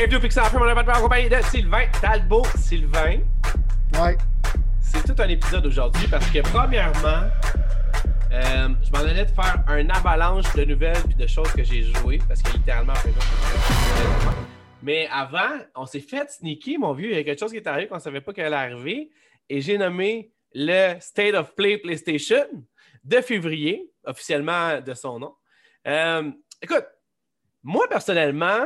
Bienvenue au Pixel Film, on est compagnie de Sylvain Talbot. Sylvain, Ouais. c'est tout un épisode aujourd'hui parce que, premièrement, euh, je m'en allais de faire un avalanche de nouvelles puis de choses que j'ai jouées parce que littéralement, après ça, mais avant, on s'est fait sneaker, mon vieux. Il y a quelque chose qui est arrivé qu'on ne savait pas qu'elle allait arriver. Et j'ai nommé le State of Play PlayStation de février, officiellement de son nom. Euh, écoute, moi, personnellement,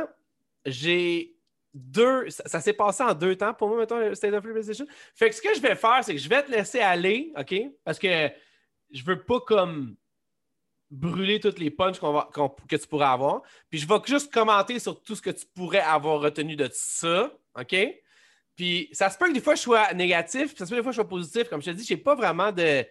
j'ai deux. Ça, s'est passé en deux temps pour moi, mettons, le State of Play PlayStation. Fait que ce que je vais faire, c'est que je vais te laisser aller, OK? Parce que je veux pas comme brûler toutes les punches va- que tu pourrais avoir. Puis je vais juste commenter sur tout ce que tu pourrais avoir retenu de ça, OK? Puis ça se peut que des fois je sois négatif, puis ça se peut que des fois je sois positif. Comme je te dis, j'ai pas vraiment de.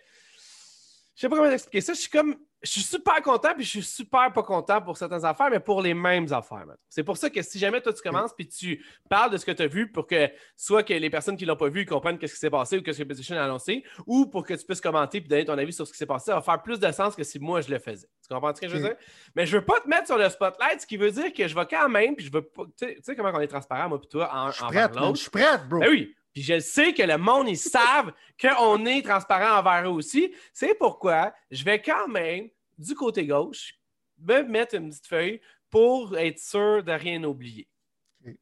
Je sais pas comment expliquer ça. Je suis comme. Je suis super content, puis je suis super pas content pour certaines affaires, mais pour les mêmes affaires. C'est pour ça que si jamais toi tu commences, puis tu parles de ce que tu as vu pour que soit que les personnes qui l'ont pas vu comprennent qu'est-ce qui s'est passé ou qu'est-ce que PlayStation a annoncé, ou pour que tu puisses commenter puis donner ton avis sur ce qui s'est passé, ça va faire plus de sens que si moi je le faisais. Tu comprends ce que je veux dire? Mais je veux pas te mettre sur le spotlight, ce qui veut dire que je vais quand même, puis je veux pas. Tu sais- comment on est transparent, moi, puis toi, en, Je suis prête, l'autre. Je suis prête, bro. Ben oui. Puis je sais que le monde, ils savent qu'on est transparent envers eux aussi. C'est pourquoi je vais quand même, du côté gauche, me mettre une petite feuille pour être sûr de rien oublier.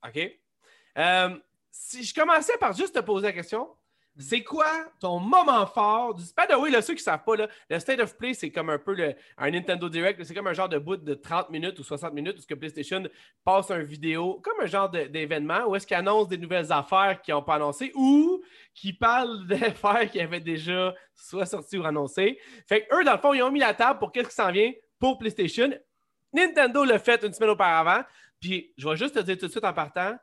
Ok. Euh, si je commençais par juste te poser la question. C'est quoi ton moment fort du. By the way, là, ceux qui ne savent pas, là, le State of Play, c'est comme un peu le- un Nintendo Direct. C'est comme un genre de bout de 30 minutes ou 60 minutes où ce que PlayStation passe un vidéo, comme un genre d'événement où est-ce qu'ils annoncent des nouvelles affaires qu'ils n'ont pas annoncées ou qui parlent d'affaires qui avaient déjà soit sorties ou annoncées. Fait que eux, dans le fond, ils ont mis la table pour qu'est-ce qui s'en vient pour PlayStation. Nintendo l'a fait une semaine auparavant. Puis je vais juste te dire tout de suite en partant,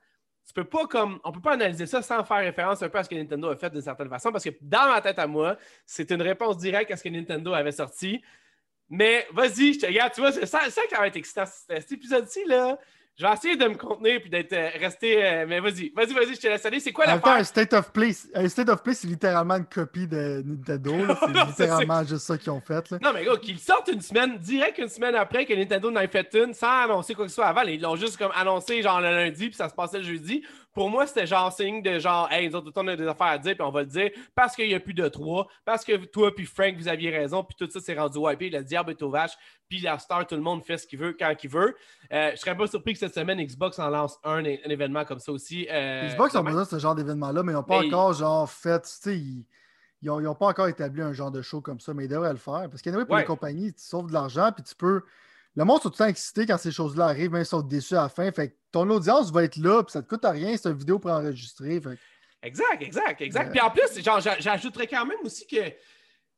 tu peux pas comme. On peut pas analyser ça sans faire référence un peu à ce que Nintendo a fait d'une certaine façon, parce que dans ma tête à moi, c'est une réponse directe à ce que Nintendo avait sorti. Mais vas-y, je te regarde, tu vois, c'est ça, ça qui va être excitant. Cet cet épisode-ci, là, je vais essayer de me contenir puis d'être euh, resté. euh, mais vas-y, vas-y, vas-y, je te laisse aller. C'est quoi temps, un? State of Play, un State of Play, c'est littéralement une copie de Nintendo. C'est littéralement juste ça qu'ils ont fait. Là. Non, mais gars, qu'ils sortent une semaine, direct une semaine après que Nintendo n'en ait fait une, sans annoncer quoi que ce soit avant. Ils l'ont juste comme annoncé genre le lundi, puis ça se passait le jeudi. Pour moi, c'était genre signe de genre, hey, nous autres, on a des affaires à dire, puis on va le dire parce qu'il n'y a plus de trois, parce que toi puis Frank, vous aviez raison, puis tout ça s'est rendu wipé, le diable est aux vaches, puis la star, tout le monde fait ce qu'il veut quand il veut. Euh, je serais pas surpris que cette semaine, Xbox en lance un, événement comme ça aussi. Euh, Xbox demain. besoin de ce genre d'événement-là, mais ils n'ont pas Mais- encore genre fait. Tu sais, ils n'ont pas encore établi un genre de show comme ça, mais ils devraient le faire. Parce qu'anyway, pour Ouais. les compagnies, tu sauves de l'argent, puis tu peux. Le monde sont tout le temps excités quand ces choses-là arrivent, même s'ils sont déçus à la fin. Fait que ton audience va être là, puis ça te coûte à rien, c'est une vidéo pour enregistrer. Fait Exact, exact, exact. Euh, Puis en plus, j'ajouterais quand même aussi que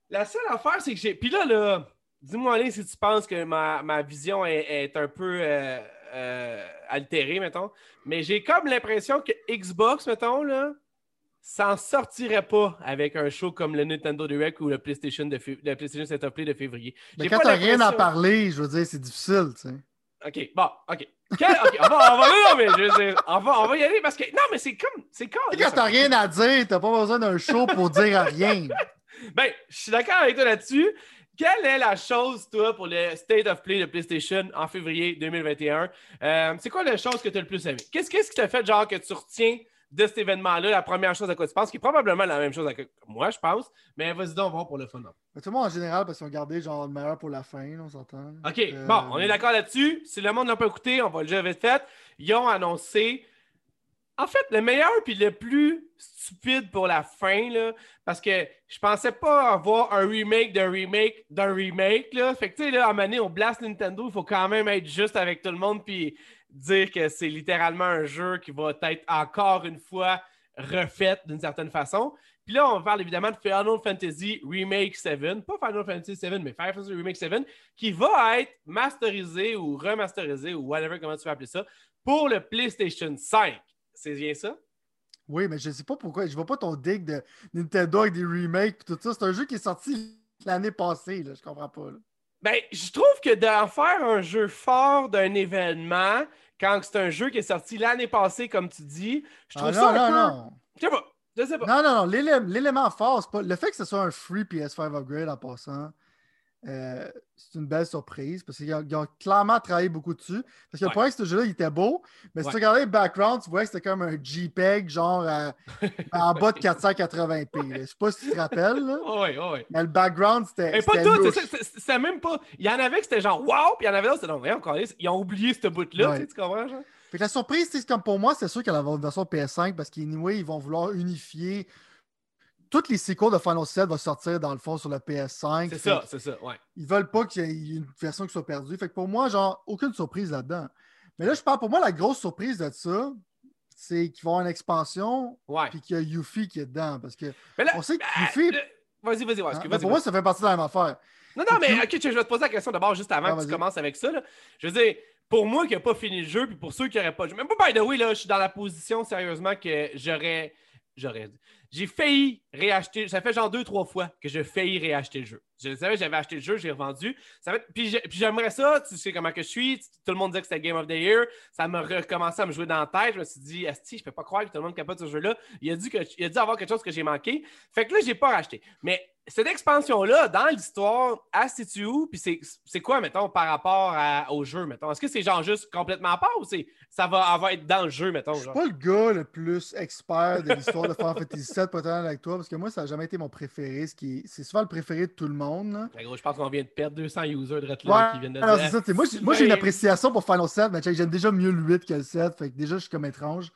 la seule affaire, c'est que j'ai. Puis là, là, dis-moi, si tu penses que ma, ma vision est, est un peu euh, euh, altérée, mettons. Mais j'ai comme l'impression que Xbox, mettons, là, s'en sortirait pas avec un show comme le Nintendo Direct ou le PlayStation, de le PlayStation State of Play de février. Mais quand t'as rien à parler, je veux dire, c'est difficile, tu sais. OK, bon, OK. Quel- OK, on va, on va, non, mais je veux dire, on va, on va y aller parce que. Non, mais c'est comme. C'est con. Quand t'as rien à dire, t'as pas besoin d'un show pour dire rien. Ben, je suis d'accord avec toi là-dessus. Quelle est la chose, toi, pour le State of Play de PlayStation en février 2021? Euh, c'est quoi la chose que tu as le plus aimé? Qu'est-ce qu'est-ce qui t'a fait, genre, que tu retiens de cet événement-là, la première chose à quoi tu penses, qui est probablement la même chose à que moi, je pense, mais vas-y donc, on va voir pour le fun. hein. Mais tout le monde en général, parce qu'ils ont gardé genre le meilleur pour la fin, on s'entend. OK, Euh, bon, on est d'accord là-dessus. Si le monde n'a pas écouté, on va le dire vite fait. Ils ont annoncé, en fait, le meilleur puis le plus stupide pour la fin, là, parce que je pensais pas avoir un remake d'un remake d'un remake, là. Fait que, tu sais, là, à un moment donné, on blast Nintendo, il faut quand même être juste avec tout le monde puis dire que c'est littéralement un jeu qui va être encore une fois refait d'une certaine façon. Puis là, on parle évidemment de Final Fantasy Remake 7, pas Final Fantasy 7, mais Final Fantasy Remake 7, qui va être masterisé ou remasterisé ou whatever, comment tu veux appeler ça, pour le PlayStation 5. C'est bien ça? Oui, mais je sais pas pourquoi. Je vois pas ton dig de Nintendo avec des remakes et tout ça. C'est un jeu qui est sorti l'année passée, là. Je comprends pas. Ben, je trouve que d'en faire un jeu fort d'un événement, quand c'est un jeu qui est sorti l'année passée, comme tu dis, je trouve Ah, ça non, un non, peu... non. Je sais pas. Je sais pas. Non, non, non. l'élé- L'élément fort, pas. Le fait que ce soit un free PS5 upgrade en passant, euh, c'est une belle surprise parce qu'ils ont, clairement travaillé beaucoup dessus. Parce que le Ouais. problème, c'est que ce jeu-là, il était beau, mais si Ouais. tu regardais le background, tu voyais que c'était comme un JPEG, genre en bas de 480p. là. Je sais pas si tu te rappelles, là, oui, oui. mais le background, c'était. Mais pas tout, même pas. Il y en avait que c'était genre wow, puis il y en avait d'autres, c'était non, câlisse, ils ont oublié ce bout-là, Ouais. tu sais, tu comprends, genre? Fait que la surprise, c'est comme pour moi, c'est sûr qu'elle va avoir une version PS5 parce qu'anyway, ils vont vouloir unifier. Toutes les sequels de Final 7 vont sortir dans le fond sur le PS5. C'est ça, c'est ça, ouais. Ils veulent pas qu'il y ait une version qui soit perdue. Fait que pour moi, genre, aucune surprise là-dedans. Mais là, je parle pour moi, la grosse surprise de ça, c'est qu'il va y avoir une expansion Ouais. puis qu'il y a Yuffie qui est dedans. Parce que là, on sait que ah, Yuffie. le- Vas-y, vas-y, ouais, hein, vas-y. pour moi, ça fait partie de la même affaire. Non, non, mais ok, je vais te poser la question d'abord juste avant que tu commences avec ça. là. Je veux dire, pour moi qui n'a pas fini le jeu, puis pour ceux qui n'auraient pas même pas by the way, là, je suis dans la position sérieusement que j'aurais. J'aurais. J'ai failli réacheter. Ça fait genre deux, trois fois que j'ai failli réacheter le jeu. Je savais, j'avais acheté le jeu, j'ai revendu. Ça Puis j'ai- puis j'aimerais ça, tu sais comment que je suis. Tout le monde disait que c'était Game of the Year. Ça m'a recommencé à me jouer dans la tête. Je me suis dit, Asti, je peux pas croire que tout le monde capote ce jeu-là. Il a dû, que, il a dû avoir quelque chose que j'ai manqué. Fait que là, j'ai pas racheté. Mais cette expansion-là, dans l'histoire, se situe où? Puis c'est- c'est quoi, mettons, par rapport à- au jeu, mettons? Est-ce que c'est genre juste complètement à part ou c'est ça va, être dans le jeu, mettons? Je suis pas le gars le plus expert de l'histoire de Final Fantasy VII, honnête avec toi, parce que moi, ça n'a jamais été mon préféré. ce qui C'est souvent le préféré de tout le monde. Ben, gros, je pense qu'on vient de perdre 200 users de Ouais, qui viennent de alors dire, ça. Moi, j'ai- une appréciation pour Final 7, mais j'aime déjà mieux le 8 que le 7. Fait que déjà, je suis comme étrange.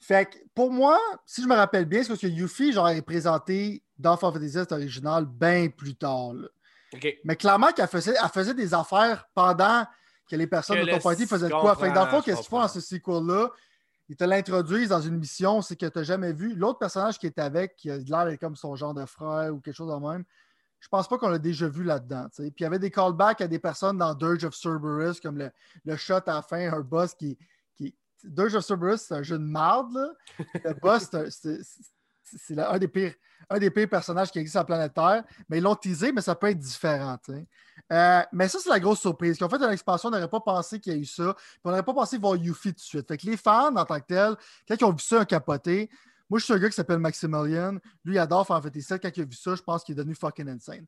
Fait que pour moi, si je me rappelle bien, c'est parce que Yuffie, genre, est présenté dans Final Fantasy VII original bien plus tard. là. Mais clairement qu'elle faisait, elle faisait des affaires pendant que les personnes Que de ton le- party faisaient de quoi. Fait que dans le fond, qu'est-ce qu'ils font dans ce sequel-là? Ils te l'introduisent dans une mission, c'est que tu n'as jamais vu. L'autre personnage qui est avec, qui a l'air comme son genre de frère ou quelque chose de même, je pense pas qu'on l'a déjà vu là-dedans. Puis il y avait des callbacks à des personnes dans Dirge of Cerberus, comme le, shot à fin, un boss qui. qui... Dirge of Cerberus, c'est un jeu de marde. là. Le boss, c'est un- un, des pires, personnages qui existe sur la planète Terre. Mais ils l'ont teasé, mais ça peut être différent. Euh, mais ça, c'est la grosse surprise. Qu'en fait, une expansion, on n'aurait pas pensé qu'il y a eu ça. Puis on n'aurait pas pensé voir Yuffie tout de suite. Fait que les fans, en tant que tels, quand ils ont vu ça, un capoté. Moi, je suis un gars qui s'appelle Maximilian. Lui, il adore Final Fantasy VII. Quand il a vu ça, je pense qu'il est devenu fucking insane.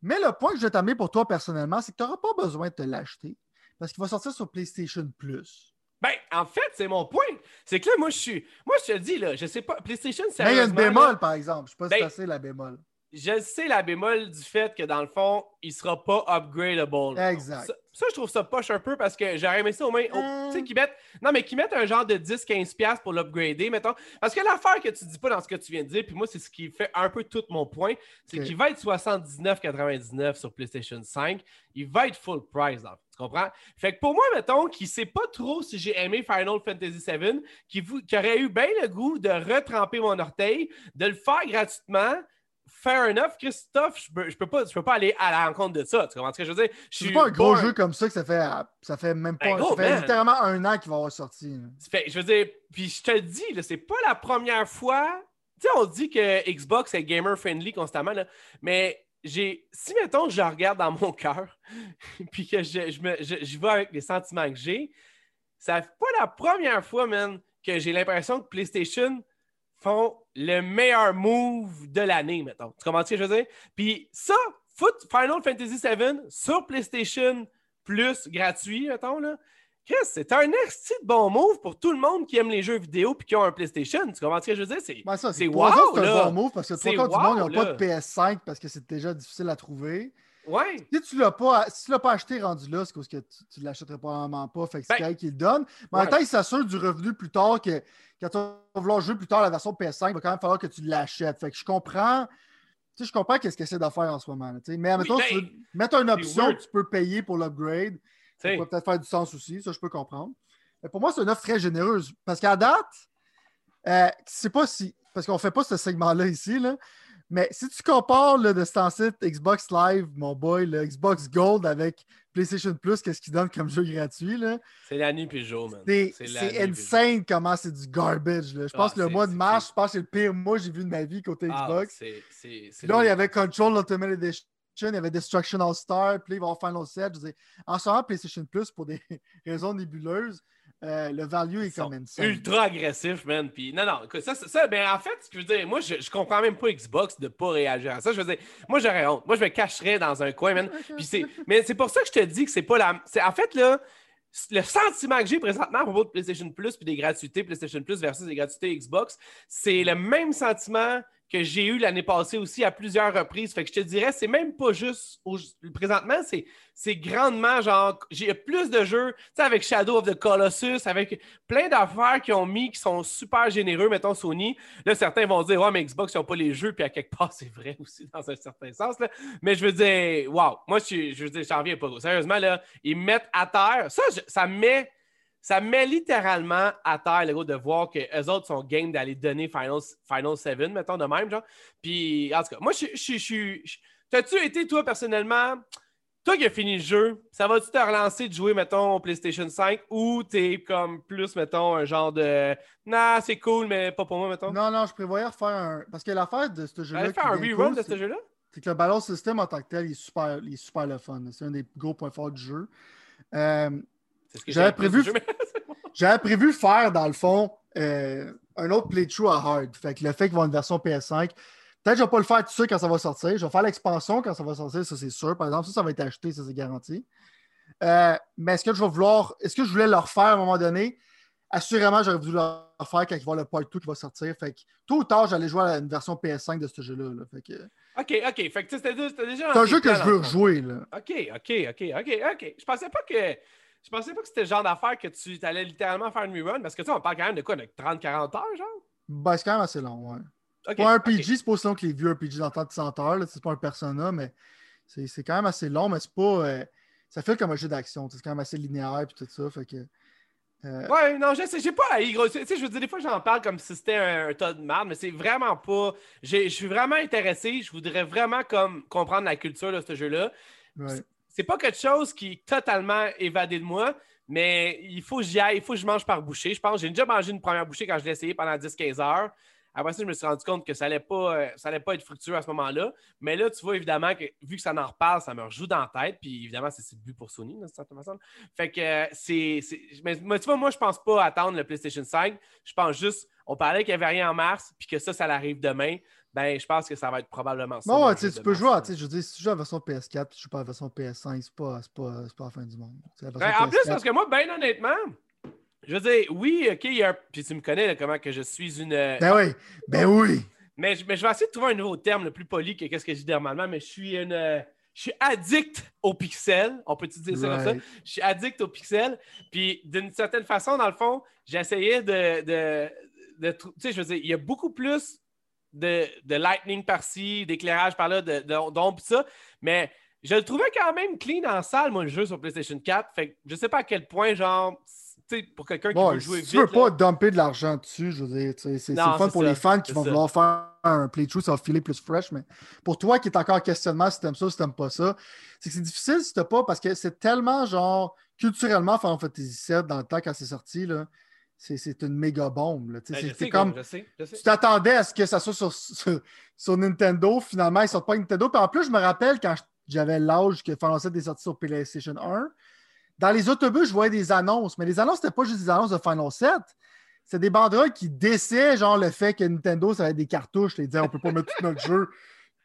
Mais le point que je vais t'amener pour toi personnellement, c'est que tu n'auras pas besoin de te l'acheter parce qu'il va sortir sur PlayStation Plus. Ben, en fait, c'est mon point. C'est que là, moi, je suis. Moi, je te dis, là, je sais pas. PlayStation, Mais il y a une là, bémol, par exemple. Je ne sais pas si Ben, c'est assez la bémol. Je sais la bémol du fait que dans le fond, il sera pas upgradable. Exact. Ça, ça, je trouve ça poche un peu parce que j'aurais aimé ça au moins. Euh. Tu sais, qu'ils mettent. Non, mais qu'ils mettent un genre de 10-15$ pour l'upgrader, mettons. Parce que l'affaire que tu dis pas dans ce que tu viens de dire, puis moi, c'est ce qui fait un peu tout mon point, c'est qu'il va être 79,99$ sur PlayStation 5. Il va être full price, là. Tu comprends? Fait que pour moi, mettons, qui sait pas trop si j'ai aimé Final Fantasy VII, qui, qui aurait eu bien le goût de retremper mon orteil, de le faire gratuitement, fair enough, Christophe, je peux, je peux, pas, je peux pas aller à la rencontre de ça. Tu comprends ce que je veux dire? Je C'est suis pas un gros born- jeu comme ça que ça fait, ça fait même pas. Ben, gros, ça fait man. littéralement un an qu'il va avoir sorti. Fait, je veux dire, puis je te le dis, c'est pas la première fois. Tu sais, on dit que Xbox est gamer friendly constamment, là, mais j'ai, si mettons, je regarde dans mon cœur, puis que je, je, me, je, je vais avec les sentiments que j'ai, c'est pas la première fois, man, que j'ai l'impression que PlayStation font le meilleur move de l'année, mettons. Tu comprends ce que je veux dire? Puis ça, foot Final Fantasy VII sur PlayStation Plus gratuit, mettons, là. Chris, c'est un esti de bon move pour tout le monde qui aime les jeux vidéo puis qui ont un PlayStation. Tu comprends ce que je veux dire? C'est, Ben, c'est wow, un bon move parce que trois quarts du monde n'ont pas de PS5 parce que c'est déjà difficile à trouver. Ouais. Si tu l'as pas, si tu l'as pas acheté rendu là, c'est parce que tu, ne l'achèterais probablement pas. Fait que c'est Ben, quelqu'un qui le donne. Mais en même temps, il s'assure du revenu plus tard que quand tu vas vouloir jouer plus tard la version PS5, il va quand même falloir que tu l'achètes. Fait que je comprends. Tu sais, je comprends qu'est-ce qu'il essaie de faire en ce moment. mais admettons, ben, si tu veux mettre une option que tu peux payer pour l'upgrade. Ça peut peut-être faire du sens aussi, ça je peux comprendre. Mais pour moi, c'est une offre très généreuse. Parce qu'à date, euh, c'est pas si. Parce qu'on fait pas ce segment-là ici, là, mais si tu compares là, de ce temps-ci Xbox Live, mon boy, le Xbox Gold avec PlayStation Plus, qu'est-ce qu'il donne comme jeu gratuit, C'est la nuit puis le jour, man. c'est, insane comment c'est du garbage. là. Je pense Ah, que le mois de mars, je pense que c'est le pire mois que j'ai vu de ma vie côté Ah, Xbox. là, il y avait Control Ultimate Edition, il y avait Destruction All Star, puis là, il va y avoir Final 7. Je veux dire, en ce moment, PlayStation Plus, pour des raisons nébuleuses, euh, le value est comme insane. ultra agressif, man. Puis, non, non, ça, ça, ben, en fait, ce que je veux dire, moi, je, je comprends même pas Xbox de pas réagir à ça. Je veux dire, moi, j'aurais honte. Moi, je me cacherais dans un coin, man. Puis c'est, mais c'est pour ça que je te dis que c'est pas la. C'est, en fait, là, le sentiment que j'ai présentement à propos de PlayStation Plus puis des gratuités PlayStation Plus versus des gratuités Xbox, c'est le même sentiment que j'ai eu l'année passée aussi à plusieurs reprises. Fait que je te dirais, c'est même pas juste présentement, c'est, grandement genre j'ai plus de jeux, tu sais, avec Shadow of the Colossus, avec plein d'affaires qu'ils ont mis qui sont super généreux, mettons Sony. Là, certains vont dire Ouais, mais Xbox, ils n'ont pas les jeux, puis à quelque part, c'est vrai aussi dans un certain sens. Là. Mais je veux dire, wow, moi, je, veux dire, j'en reviens pas. Sérieusement, là, ils me mettent à terre. Ça, ça me met. Ça me met littéralement à terre, le gars, de voir que eux autres sont game d'aller donner Final, Final 7, mettons, de même, genre. Puis, en tout cas, moi, je suis. T'as-tu été, toi, personnellement, toi qui as fini le jeu, ça va-tu te relancer de jouer, mettons, au PlayStation 5 ou t'es comme plus, mettons, un genre de. Nah, c'est cool, mais pas pour moi, mettons? Non, non, je prévoyais refaire un. Parce que l'affaire de ce jeu-là. Qui faire un rerun cool, de c'est- ce jeu-là? c'est que le balance system en tant que tel, il est super, il est super le fun. C'est un des gros points forts du jeu. Euh, J'avais prévu-. J'avais prévu faire, dans le fond, euh, un autre playthrough à hard. Fait que le fait qu'il va y avoir une version PS5, peut-être que je ne vais pas le faire tout de suite quand ça va sortir. Je vais faire l'expansion quand ça va sortir, ça c'est sûr. Par exemple, ça, ça va être acheté, ça c'est garanti. Euh, mais est-ce que je vais vouloir. Est-ce que je voulais le refaire à un moment donné? Assurément, j'aurais voulu le refaire quand il va le part 2 qui va sortir. Fait que tôt ou tard, j'allais jouer à une version PS5 de ce jeu-là. là. Fait que Ok, ok. Fait que c'était déjà. c'est un jeu que je veux rejouer. Là. Ok, ok, ok, ok, ok. Je pensais pas que. Je pensais pas que c'était le genre d'affaire que tu allais littéralement faire une rerun parce que tu sais, on parle quand même de quoi, de 30-40 heures, genre? Ben, c'est quand même assez long, ouais. Pas un. RPG, c'est pas aussi long que les vieux RPG temps de 100 heures. C'est pas un persona, mais c'est quand même assez long, mais c'est pas. euh, ça fait comme un jeu d'action. C'est quand même assez linéaire et tout ça. Fait que. euh, Ouais, non, je sais, j'ai pas haï, gros. Tu sais, je veux dire, des fois, j'en parle comme si c'était un, un tas de merde, mais c'est vraiment pas. Je suis vraiment intéressé. Je voudrais vraiment comme comprendre la culture de ce jeu-là. ouais. C'est pas quelque chose qui est totalement évadé de moi, mais il faut que j'y aille, il faut que je mange par bouchée. Je pense j'ai déjà mangé une première bouchée quand je l'ai essayé pendant 10-15 heures. Après ça, je me suis rendu compte que ça allait pas, euh, ça allait pas être fructueux à ce moment-là. Mais là, tu vois, évidemment, que vu que ça en reparle, ça me rejoue dans la tête. Puis évidemment, c'est le but pour Sony, d'une certaine façon. Fait que euh, c'est. mais tu vois, moi, je pense pas attendre le PlayStation 5. Je pense juste, on parlait qu'il n'y avait rien en mars, puis que ça, ça arrive demain. Ben, je pense que ça va être probablement ça. Ouais, tu peux jouer, je veux dire, si tu joues à la version PS4 tu joues pas à la version PS5, c'est pas, pas, pas la fin du monde. Ben, en plus, PS4 parce que moi, ben honnêtement, je veux dire, oui, OK, il y a un... Puis tu me connais là, comment que je suis une... euh, Ben oui, ben oui. Mais, je- mais je vais essayer de trouver un nouveau terme le plus poli que qu'est-ce que je dis normalement, mais je suis une... euh, Je suis addict aux pixels. On peut-tu dire ça comme ça? Je suis addict aux pixels. Puis d'une certaine façon, dans le fond, j'essayais de... de, de tu sais, je veux dire, il y a beaucoup plus de, de lightning par-ci, d'éclairage par-là, de, de, d'ombre, pis ça. Mais je le trouvais quand même clean en salle, moi, le jeu sur PlayStation 4. Fait que je sais pas à quel point, genre, tu sais, pour quelqu'un qui veut jouer si vite. tu veux là- pas dumper de l'argent dessus, je veux dire, c'est fun pour ça, les fans qui vont ça. vouloir faire un playthrough, ça va filer plus fresh, mais pour toi qui est encore en questionnement si t'aimes ça ou si t'aimes pas ça, c'est que c'est difficile si t'as pas, parce que c'est tellement genre culturellement Final Fantasy VII dans le temps quand c'est sorti, là, c'est une méga bombe. sais, c'est- je c'est sais, comme je sais, je sais. tu t'attendais à ce que ça soit sur, sur, sur Nintendo. Finalement, ils sortent pas Nintendo. Puis en plus, je me rappelle quand j'avais l'âge que Final 7 est sorti sur PlayStation 1, dans les autobus, je voyais des annonces. Mais les annonces, c'était pas juste des annonces de Final 7. C'est des banderoles qui déçaient genre le fait que Nintendo, ça avait des cartouches. Ils disaient on peut pas mettre tout notre jeu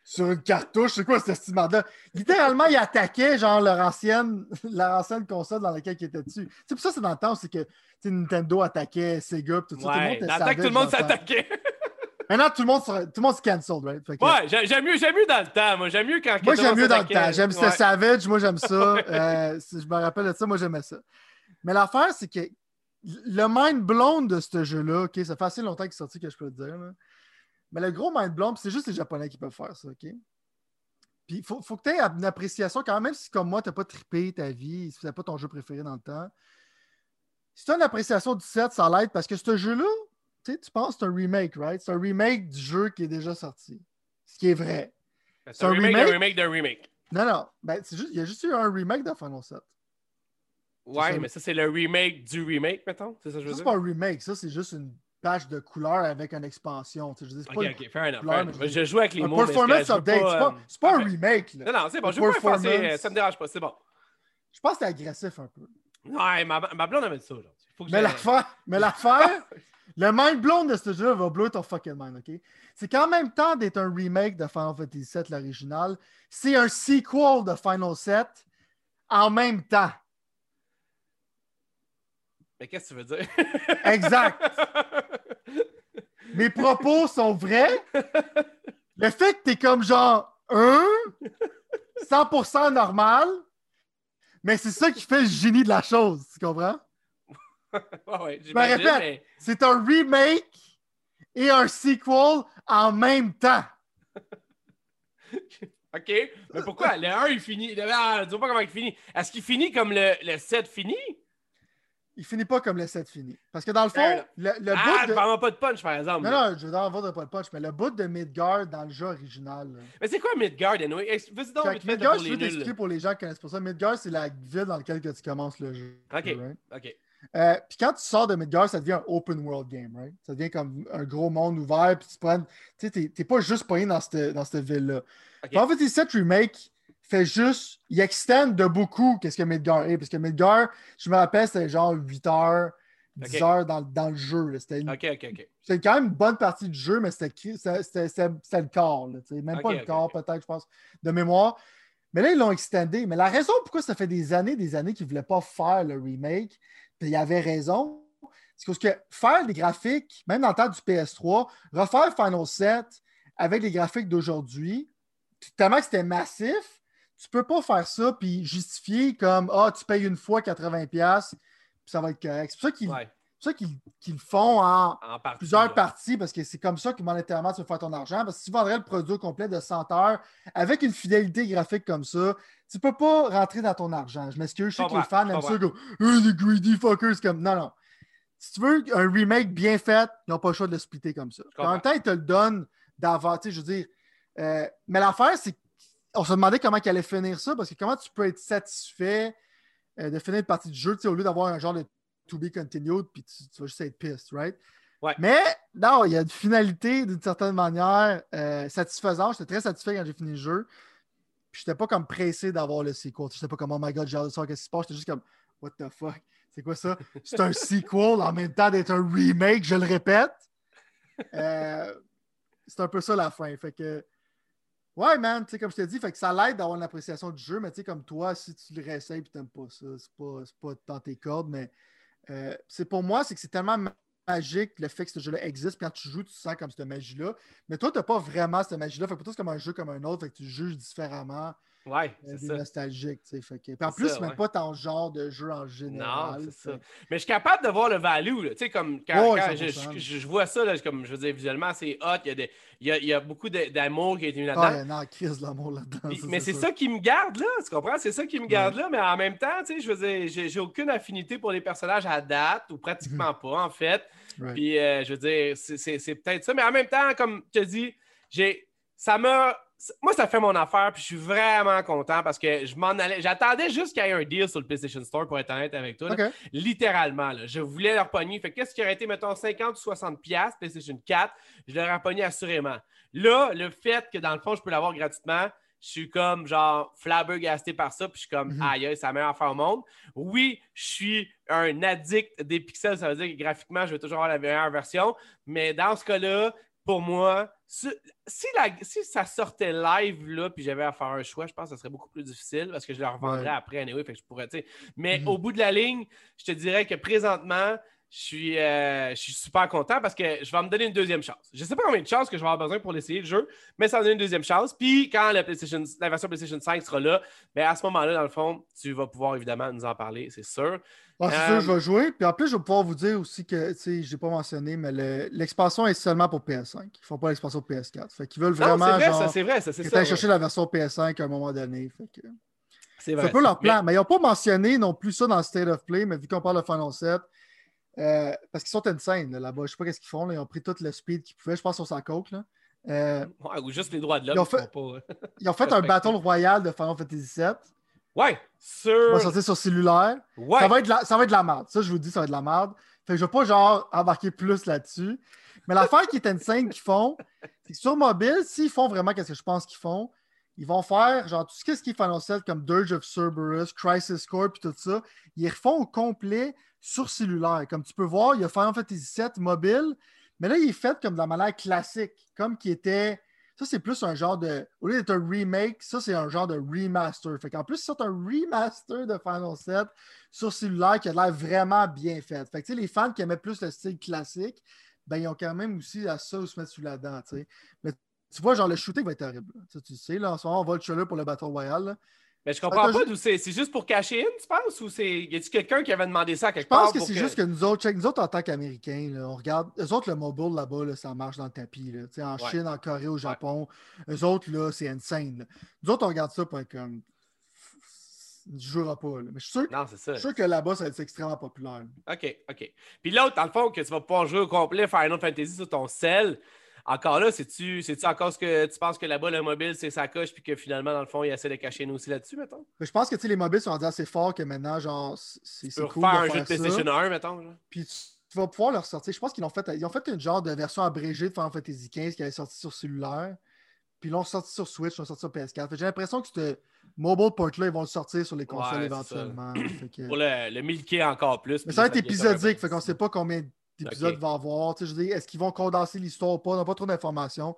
sur une cartouche. C'est quoi cette estimation-là? Littéralement, ils attaquaient genre leur ancienne, leur ancienne console dans laquelle ils étaient dessus. C'est pour ça c'est dans le temps, c'est que Nintendo attaquait Sega tout ça. Ouais, tout le monde tout le s'attaquait. Maintenant, tout le monde, tout le monde se cancel, right? Que- Ouais, j'ai- j'aime mieux, j'aime mieux dans le temps. Moi, j'aime mieux quand. moi, j'aime mieux dans le temps. J'aime Ouais. ce Savage, moi, j'aime ça. Euh, si je me rappelle de ça, moi, j'aimais ça. Mais l'affaire, c'est que le mind blown de ce jeu-là, OK, ça fait assez longtemps qu'il est sorti que je peux le dire, là. Mais le gros mind blown, c'est juste les Japonais qui peuvent faire ça, OK? Puis il faut, faut que tu aies une appréciation quand même si, comme moi, tu n'as pas trippé ta vie, si ce pas ton jeu préféré dans le temps. Si tu as une appréciation du set, ça l'aide parce que ce jeu-là, tu tu penses que c'est un remake, right? C'est un remake du jeu qui est déjà sorti. Ce qui est vrai. C'est un remake d'un remake d'un remake. Non, non. Ben, c'est juste, il y a juste eu un remake de Final 7. Ouais, ça. mais ça, c'est le remake du remake, mettons. C'est ça que je Ça, veux c'est dire? pas un remake, ça, c'est juste une page de couleurs avec une expansion. Je Ok, ok, fair enough. couleur, fair mais enough. je- Je joue avec les un mots. performance update. C'est pas, un remake. là. Non, non, c'est bon. Je veux pas effacer. euh, Ça me dérange pas, c'est bon. Je pense que c'est agressif un peu. Ouais, ma, ma blonde avait dit ça aujourd'hui. Mais l'affaire, mais l'affaire, le mind blown de ce jeu va blow ton fucking mind, OK? C'est qu'en même temps d'être un remake de Final Fantasy VII, l'original, c'est un sequel de Final 7 en même temps. Mais qu'est-ce que tu veux dire? Exact. Mes propos sont vrais. Le fait que t'es comme genre un 100% normal, mais c'est ça qui fait le génie de la chose, tu comprends? ouais, ouais, me j'imagine, répète. mais- C'est un remake et un sequel en même temps. OK. Mais pourquoi? Le 1, il finit. Le... Ah, dis pas comment il finit. Est-ce qu'il finit comme le, le 7 finit? Il finit pas comme le 7 finit. Parce que dans le fond, Euh, le, le ah, bout de... vraiment pas de punch, par exemple. Non, non, je en avoir pas le punch, mais le bout de Midgard dans le jeu original. là. Mais c'est quoi Midgard, anyway? Vas-y donc, Fait vite que fait, Midgard, pour je veux t'expliquer pour les gens qui connaissent pas ça. Midgard, c'est la ville dans laquelle que tu commences le jeu. OK. right? OK. Euh, puis quand tu sors de Midgard, ça devient un open world game, right? Ça devient comme un gros monde ouvert, puis tu prends. Tu sais, t'es- pas juste pogné dans cette, dans cette ville-là. Ok. Final Fantasy VII Remake fait juste. Il extend de beaucoup qu'est-ce que Midgard est. Parce que Midgard, je me rappelle, c'était genre 8 heures, 10 Ok. heures dans, dans le jeu. C'était une- quand même une bonne partie du jeu, mais c'était le corps. là, même pas le corps, peut-être, je pense, de mémoire. Mais là, ils l'ont extendé. Mais la raison pourquoi ça fait des années, des années qu'ils ne voulaient pas faire le remake, puis il y avait raison, c'est parce que faire des graphiques, même dans le temps du PS3, refaire Final 7 avec les graphiques d'aujourd'hui, tellement que c'était massif, tu peux pas faire ça puis justifier comme Ah, tu payes une fois 80$, puis ça va être correct. C'est pour ça qu'ils Ouais. le font en, En partie. plusieurs là. parties parce que c'est comme ça que monétairement tu vas faire ton argent. Parce que si tu vendrais le produit au complet de 100 heures avec une fidélité graphique comme ça, tu peux pas rentrer dans ton argent. Je m'excuse, je sais que les fans aiment ça comprends. comme Euh, les greedy fuckers comme non, non. Si tu veux un remake bien fait, ils n'ont pas le choix de le splitter comme ça. En même temps, ils te le donnent d'avant. Tu sais, je veux dire. euh, mais l'affaire, c'est qu'on se demandait comment il allait finir ça parce que comment tu peux être satisfait euh, de finir une partie du jeu au lieu d'avoir un genre de to be continued puis tu, tu vas juste être pissed, right? Ouais. Mais non, il y a une finalité d'une certaine manière euh, satisfaisante. J'étais très satisfait quand j'ai fini le jeu. Puis j'étais pas comme pressé d'avoir le sequel. J'étais pas comme oh my god, j'ai hâte de savoir qu'est-ce qui se passe. J'étais juste comme what the fuck? C'est quoi ça? C'est un sequel en même temps d'être un remake, je le répète. Euh, c'est un peu ça la fin. Fait que Ouais, man, tu sais, comme je t'ai dit, fait que ça l'aide d'avoir une appréciation du jeu, mais tu sais, comme toi, si tu le réessayes et t'aimes pas ça, c'est pas, pas dans tes cordes, mais euh, c'est pour moi, c'est que c'est tellement ma- magique le fait que ce jeu-là existe. Quand tu joues, tu sens comme cette magie-là. Mais toi, t'as pas vraiment cette magie-là. Fait que c'est comme un jeu comme un autre. Fait que tu juges différemment Ouais, euh, c'est ça. nostalgiques. tu sais. Fait que... En plus, c'est même ouais. pas ton genre de jeu en Non, général. c'est ça. Mais je suis capable de voir le value. là. Tu sais, comme quand, Ouais, quand je, 100%. je- je vois ça, là, comme je veux dire, visuellement, c'est hot. Il y a, des- il y a, il y a beaucoup d'amour qui a été mis là-dedans. Ah, non, crise de l'amour là-dedans. Puis- ça, mais c'est ça qui me garde là, tu comprends? C'est ça qui me garde là, mais en même temps, tu sais, je veux dire, j'ai aucune affinité pour les personnages à date, ou pratiquement pas, en fait. Right. Puis, euh, je veux dire, c'est- peut-être ça, mais en même temps, comme tu as dit, j'ai, ça m'a. Moi, ça fait mon affaire, puis je suis vraiment content parce que je m'en allais. J'attendais juste qu'il y ait un deal sur le PlayStation Store pour être honnête avec toi. là. Littéralement, là. je voulais leur pogner. Fait que qu'est-ce qui aurait été, mettons, 50 ou 60 piastres, PlayStation 4, je l'aurais pogné assurément. Là, le fait que dans le fond, je peux l'avoir gratuitement, je suis comme genre flabbergasté par ça, puis je suis comme Mhm. aïe, aïe, c'est la meilleure affaire au monde. Oui, je suis un addict des pixels, ça veut dire que graphiquement, je veux toujours avoir la meilleure version, mais dans ce cas-là, pour moi, si, la- ça sortait live là, puis j'avais à faire un choix, je pense que ça serait beaucoup plus difficile parce que je le revendrais Ouais. après anyway, fait que je pourrais, tu sais. Mais Mhm. au bout de la ligne, je te dirais que présentement, je suis, euh, je suis super content parce que je vais me donner une deuxième chance. Je ne sais pas combien de chances que je vais avoir besoin pour l'essayer le jeu, mais ça va me donner une deuxième chance. Puis quand la, PlayStation, la version PlayStation 5 sera là, ben à ce moment-là, dans le fond, tu vas pouvoir évidemment nous en parler, c'est sûr. Ah, c'est Euh, sûr, je vais jouer. Puis en plus, je vais pouvoir vous dire aussi que, tu sais, je n'ai pas mentionné, mais le- l'expansion est seulement pour PS5. Ils ne font pas l'expansion PS4. Fait qu'ils veulent Non, vraiment, c'est vrai, genre, ça, c'est vrai, ça, c'est ça. ouais. chercher la version PS5 à un moment donné. Fait que... C'est un peu leur. Mais- plan. Mais, ils n'ont pas mentionné non plus ça dans le State of Play, mais vu qu'on parle de Final 7, euh, parce qu'ils sont insane là, là-bas. Je ne sais pas ce qu'ils font. là. Ils ont pris tout le speed qu'ils pouvaient. Je pense qu'ils sont sans coke. Là. Euh, Ouais, ou juste les droits de l'homme. Ils ont qui fait- font pas- ils ont fait un Battle Royale de Final Fantasy 7. Ouais, Ça va sur. sortir sur cellulaire. Ouais. Ça, va être la, ça va être de la merde. Ça, je vous dis, ça va être de la merde. Fait que je ne vais pas genre embarquer plus là-dessus. Mais l'affaire qui est insane qu'ils font, c'est que sur mobile, s'ils font vraiment ce que je pense qu'ils font, ils vont faire genre tout ce qui est Final 7 comme Dirge of Cerberus, Crisis Core puis tout ça, ils refont au complet sur cellulaire. Comme tu peux voir, il a Final Fantasy VII mobile, mais là, il est fait comme de la manière classique, comme qui était. Ça, c'est plus un genre de. Au lieu d'être un remake, ça, c'est un genre de remaster. Fait qu'en plus, c'est un remaster de Final 7 sur cellulaire qui a l'air vraiment bien fait. Fait que, les fans qui aimaient plus le style classique, ben, ils ont quand même aussi à ça où se mettre sous la dent, Mais tu vois, genre, le shooting va être terrible. Tu sais, là, en ce moment, on va le trailer pour le Battle Royale. Mais je comprends pas d'où c'est. C'est juste pour cacher une, tu penses? Ou c'est. Y a-t-il quelqu'un qui avait demandé ça à quelque part? Je pense que c'est juste que nous autres, nous autres, en tant qu'Américains, on regarde. Eux autres, le mobile là-bas, ça marche dans le tapis. Là. En Chine, en Corée, au Japon. Eux autres, là, c'est insane. Nous autres, on regarde ça pour être comme. Je joueras pas. Là. Mais je suis sûr, non, ça. Je suis sûr que là-bas, ça va être extrêmement populaire. OK, OK. Puis l'autre, dans le fond, que tu vas pouvoir jouer au complet Final Fantasy sur ton cell, encore là, c'est-tu encore ce que tu penses que là-bas, le mobile, c'est sa coche, puis que finalement, dans le fond, il essaie de cacher nous aussi là-dessus, mettons? Mais je pense que les mobiles sont assez forts que maintenant, genre, c'est cool. faire un jeu de PlayStation 1, mettons. Puis tu, vas pouvoir leur sortir. Je pense qu'ils ont fait, ils ont fait une genre de version abrégée de Final Fantasy XV qui avait sorti sur cellulaire. Puis ils l'ont sorti sur Switch, ils l'ont sorti sur PS4. J'ai l'impression que ce mobile port-là, ils vont le sortir sur les consoles éventuellement. Pour le, le milquer encore plus. Mais ça va être épisodique, fait qu'on sait pas combien d'épisodes va avoir. Je veux est-ce qu'ils vont condenser l'histoire ou pas? On n'a pas trop d'informations.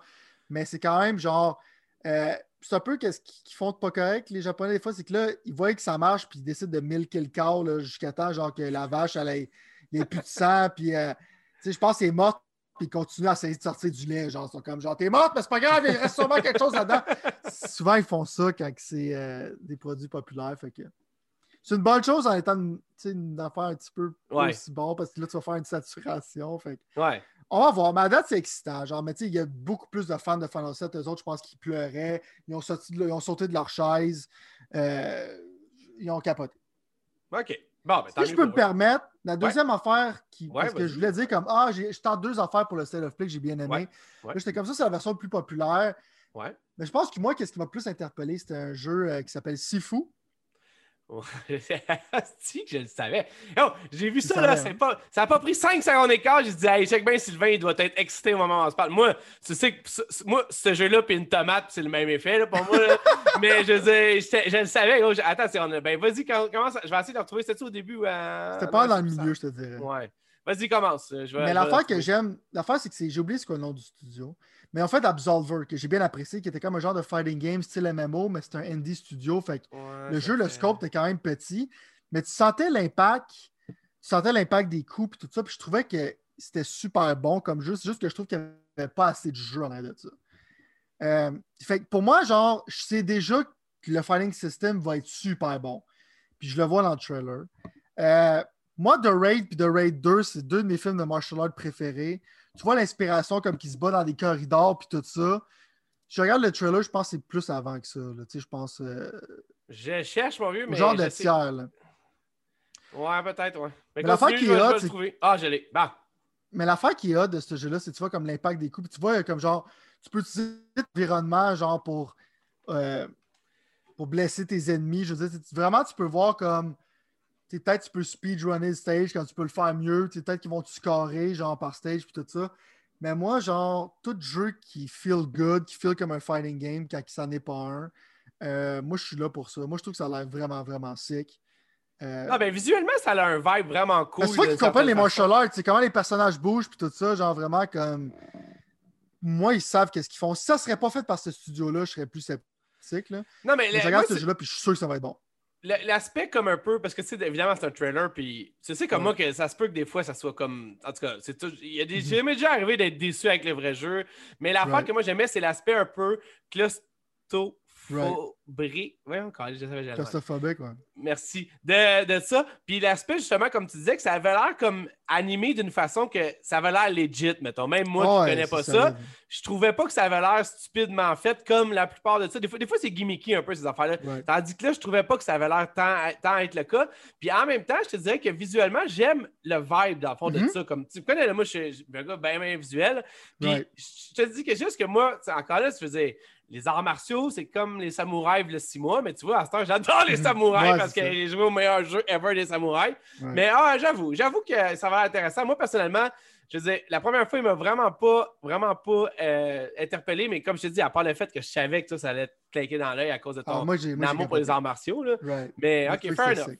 Mais c'est quand même genre. Euh, c'est un peu qu'est-ce qu'ils font de pas correct, les Japonais, des fois, c'est que là, ils voient que ça marche, puis ils décident de milquer le corps jusqu'à temps, genre que la vache, elle ait, plus de sang, puis euh, je pense que c'est mort, puis ils continuent à essayer de sortir du lait. Genre, ils sont comme genre, t'es morte, mais c'est pas grave, il reste sûrement quelque chose là-dedans. Souvent, ils font ça quand c'est euh, des produits populaires. Fait que c'est une bonne chose en étant une, une affaire un petit peu aussi bon parce que là, tu vas faire une saturation. Fait ouais. On va voir. Mais à date, c'est excitant. Genre, mais tu sais, il y a beaucoup plus de fans de Final 7. Eux autres, je pense qu'ils pleuraient. Ils ont, sauté de, ils ont sauté de leur chaise. Euh, ils ont capoté. OK. Bon, ben, si je peux me permettre, la deuxième affaire qui. parce que je voulais dire comme Ah, je tente deux affaires pour le State of Play que j'ai bien aimé. J'étais comme ça, c'est la version plus populaire. Ouais. Mais je pense que moi, qu'est-ce qui m'a plus interpellé, c'était un jeu euh, qui s'appelle Sifu. si je le savais. Oh, j'ai vu ça, là, hein? pas, ça n'a pas pris 5 secondes d'écart. J'ai dit, hey, check bien, Sylvain, il doit être excité au moment où on se parle. Moi, tu sais que moi, ce jeu-là, puis une tomate, c'est le même effet là, pour moi. Mais je, je, je, le savais. Oh, attends, on ben, vas-y, commence. Je vais essayer de retrouver. C'était au début C'était pas dans le milieu, je te dirais. Ouais. Vas-y, commence. Mais l'affaire que j'aime, l'affaire, c'est que j'ai oublié ce qu'est le nom du studio. Mais en fait, Absolver, que j'ai bien apprécié, qui était comme un genre de fighting game style MMO, mais c'était un indie studio. Fait que le jeu, le scope était quand même petit. Mais tu sentais l'impact, tu sentais l'impact des coups et tout ça. Puis je trouvais que c'était super bon comme jeu. C'est juste que je trouve qu'il n'y avait pas assez de jeu en de ça. Euh, fait que pour moi, genre, je sais déjà que le fighting system va être super bon. Puis je le vois dans le trailer. Euh, moi, The Raid et The Raid 2, c'est deux de mes films de martial art préférés tu vois l'inspiration comme qui se bat dans des corridors puis tout ça. Je regarde le trailer, je pense que c'est plus avant que ça. je pense. Euh, je cherche, mon vieux, mais. Genre de tiers, là. Ouais, peut-être, ouais. Mais, l'affaire qui est hot. Ah, je l'ai. Bah. Mais l'affaire qui est hot de ce jeu-là, c'est tu vois comme l'impact des coups. tu vois comme genre, tu peux utiliser l'environnement genre pour, euh, pour blesser tes ennemis. Je veux dire, vraiment, tu peux voir comme peut-être tu peux speedrunner le stage quand tu peux le faire mieux. Peut-être qu'ils vont te scorer genre par stage puis tout ça. Mais moi, genre, tout jeu qui feel good, qui feel comme un fighting game quand il s'en est pas un, euh, moi je suis là pour ça. Moi je trouve que ça a l'air vraiment, vraiment sick. Euh... Ah ben visuellement, ça a un vibe vraiment cool. C'est fois qu'ils comprennent les martial arts, comment les personnages bougent puis tout ça, genre vraiment comme. Moi, ils savent qu'est-ce qu'ils font. Si ça serait pas fait par ce studio-là, je serais plus sceptique. Là. Non, mais, je regarde ce jeu-là puis je suis sûr que ça va être bon l'aspect comme un peu, parce que tu sais, évidemment, c'est un trailer, puis tu sais comme moi que ça se peut que des fois, ça soit comme. En tout cas, c'est tout. Il y a des. Mm déjà arrivé d'être déçu avec le vrai jeu, mais l'affaire que moi j'aimais, c'est l'aspect un peu claustro Right. Ouais, encore, je savais Claustrophobique, ouais. Merci de, de ça. Puis l'aspect, justement, comme tu disais, que ça avait l'air comme animé d'une façon que ça avait l'air legit, mettons. Même moi qui ne connais pas ça, je trouvais pas que ça avait l'air stupidement fait comme la plupart de ça. Des fois, des fois c'est gimmicky un peu ces affaires-là. Tandis que là, je trouvais pas que ça avait l'air tant, tant, être le cas. Puis en même temps, je te dirais que visuellement, j'aime le vibe dans le fond de mm-hmm. ça. Comme tu connais, moi, je suis un gars bien, bien visuel. Puis je te dis que juste que moi, encore là, je faisais les arts martiaux, c'est comme les samouraïs le 6 mois, mais tu vois, à ce temps, j'adore les samouraïs Ouais, parce que ça. j'ai joué au meilleur jeu ever des samouraïs. Ouais. Mais ah, j'avoue, j'avoue que ça va être intéressant. Moi, personnellement, je veux dire, la première fois, il m'a vraiment pas, vraiment pas euh, interpellé, mais comme je te dis, à part le fait que je savais que toi, ça allait te claquer dans l'œil à cause de Ah, ton moi, j'ai. moi, j'ai amour pour les arts martiaux. Là. Right. Mais ok, fair enough.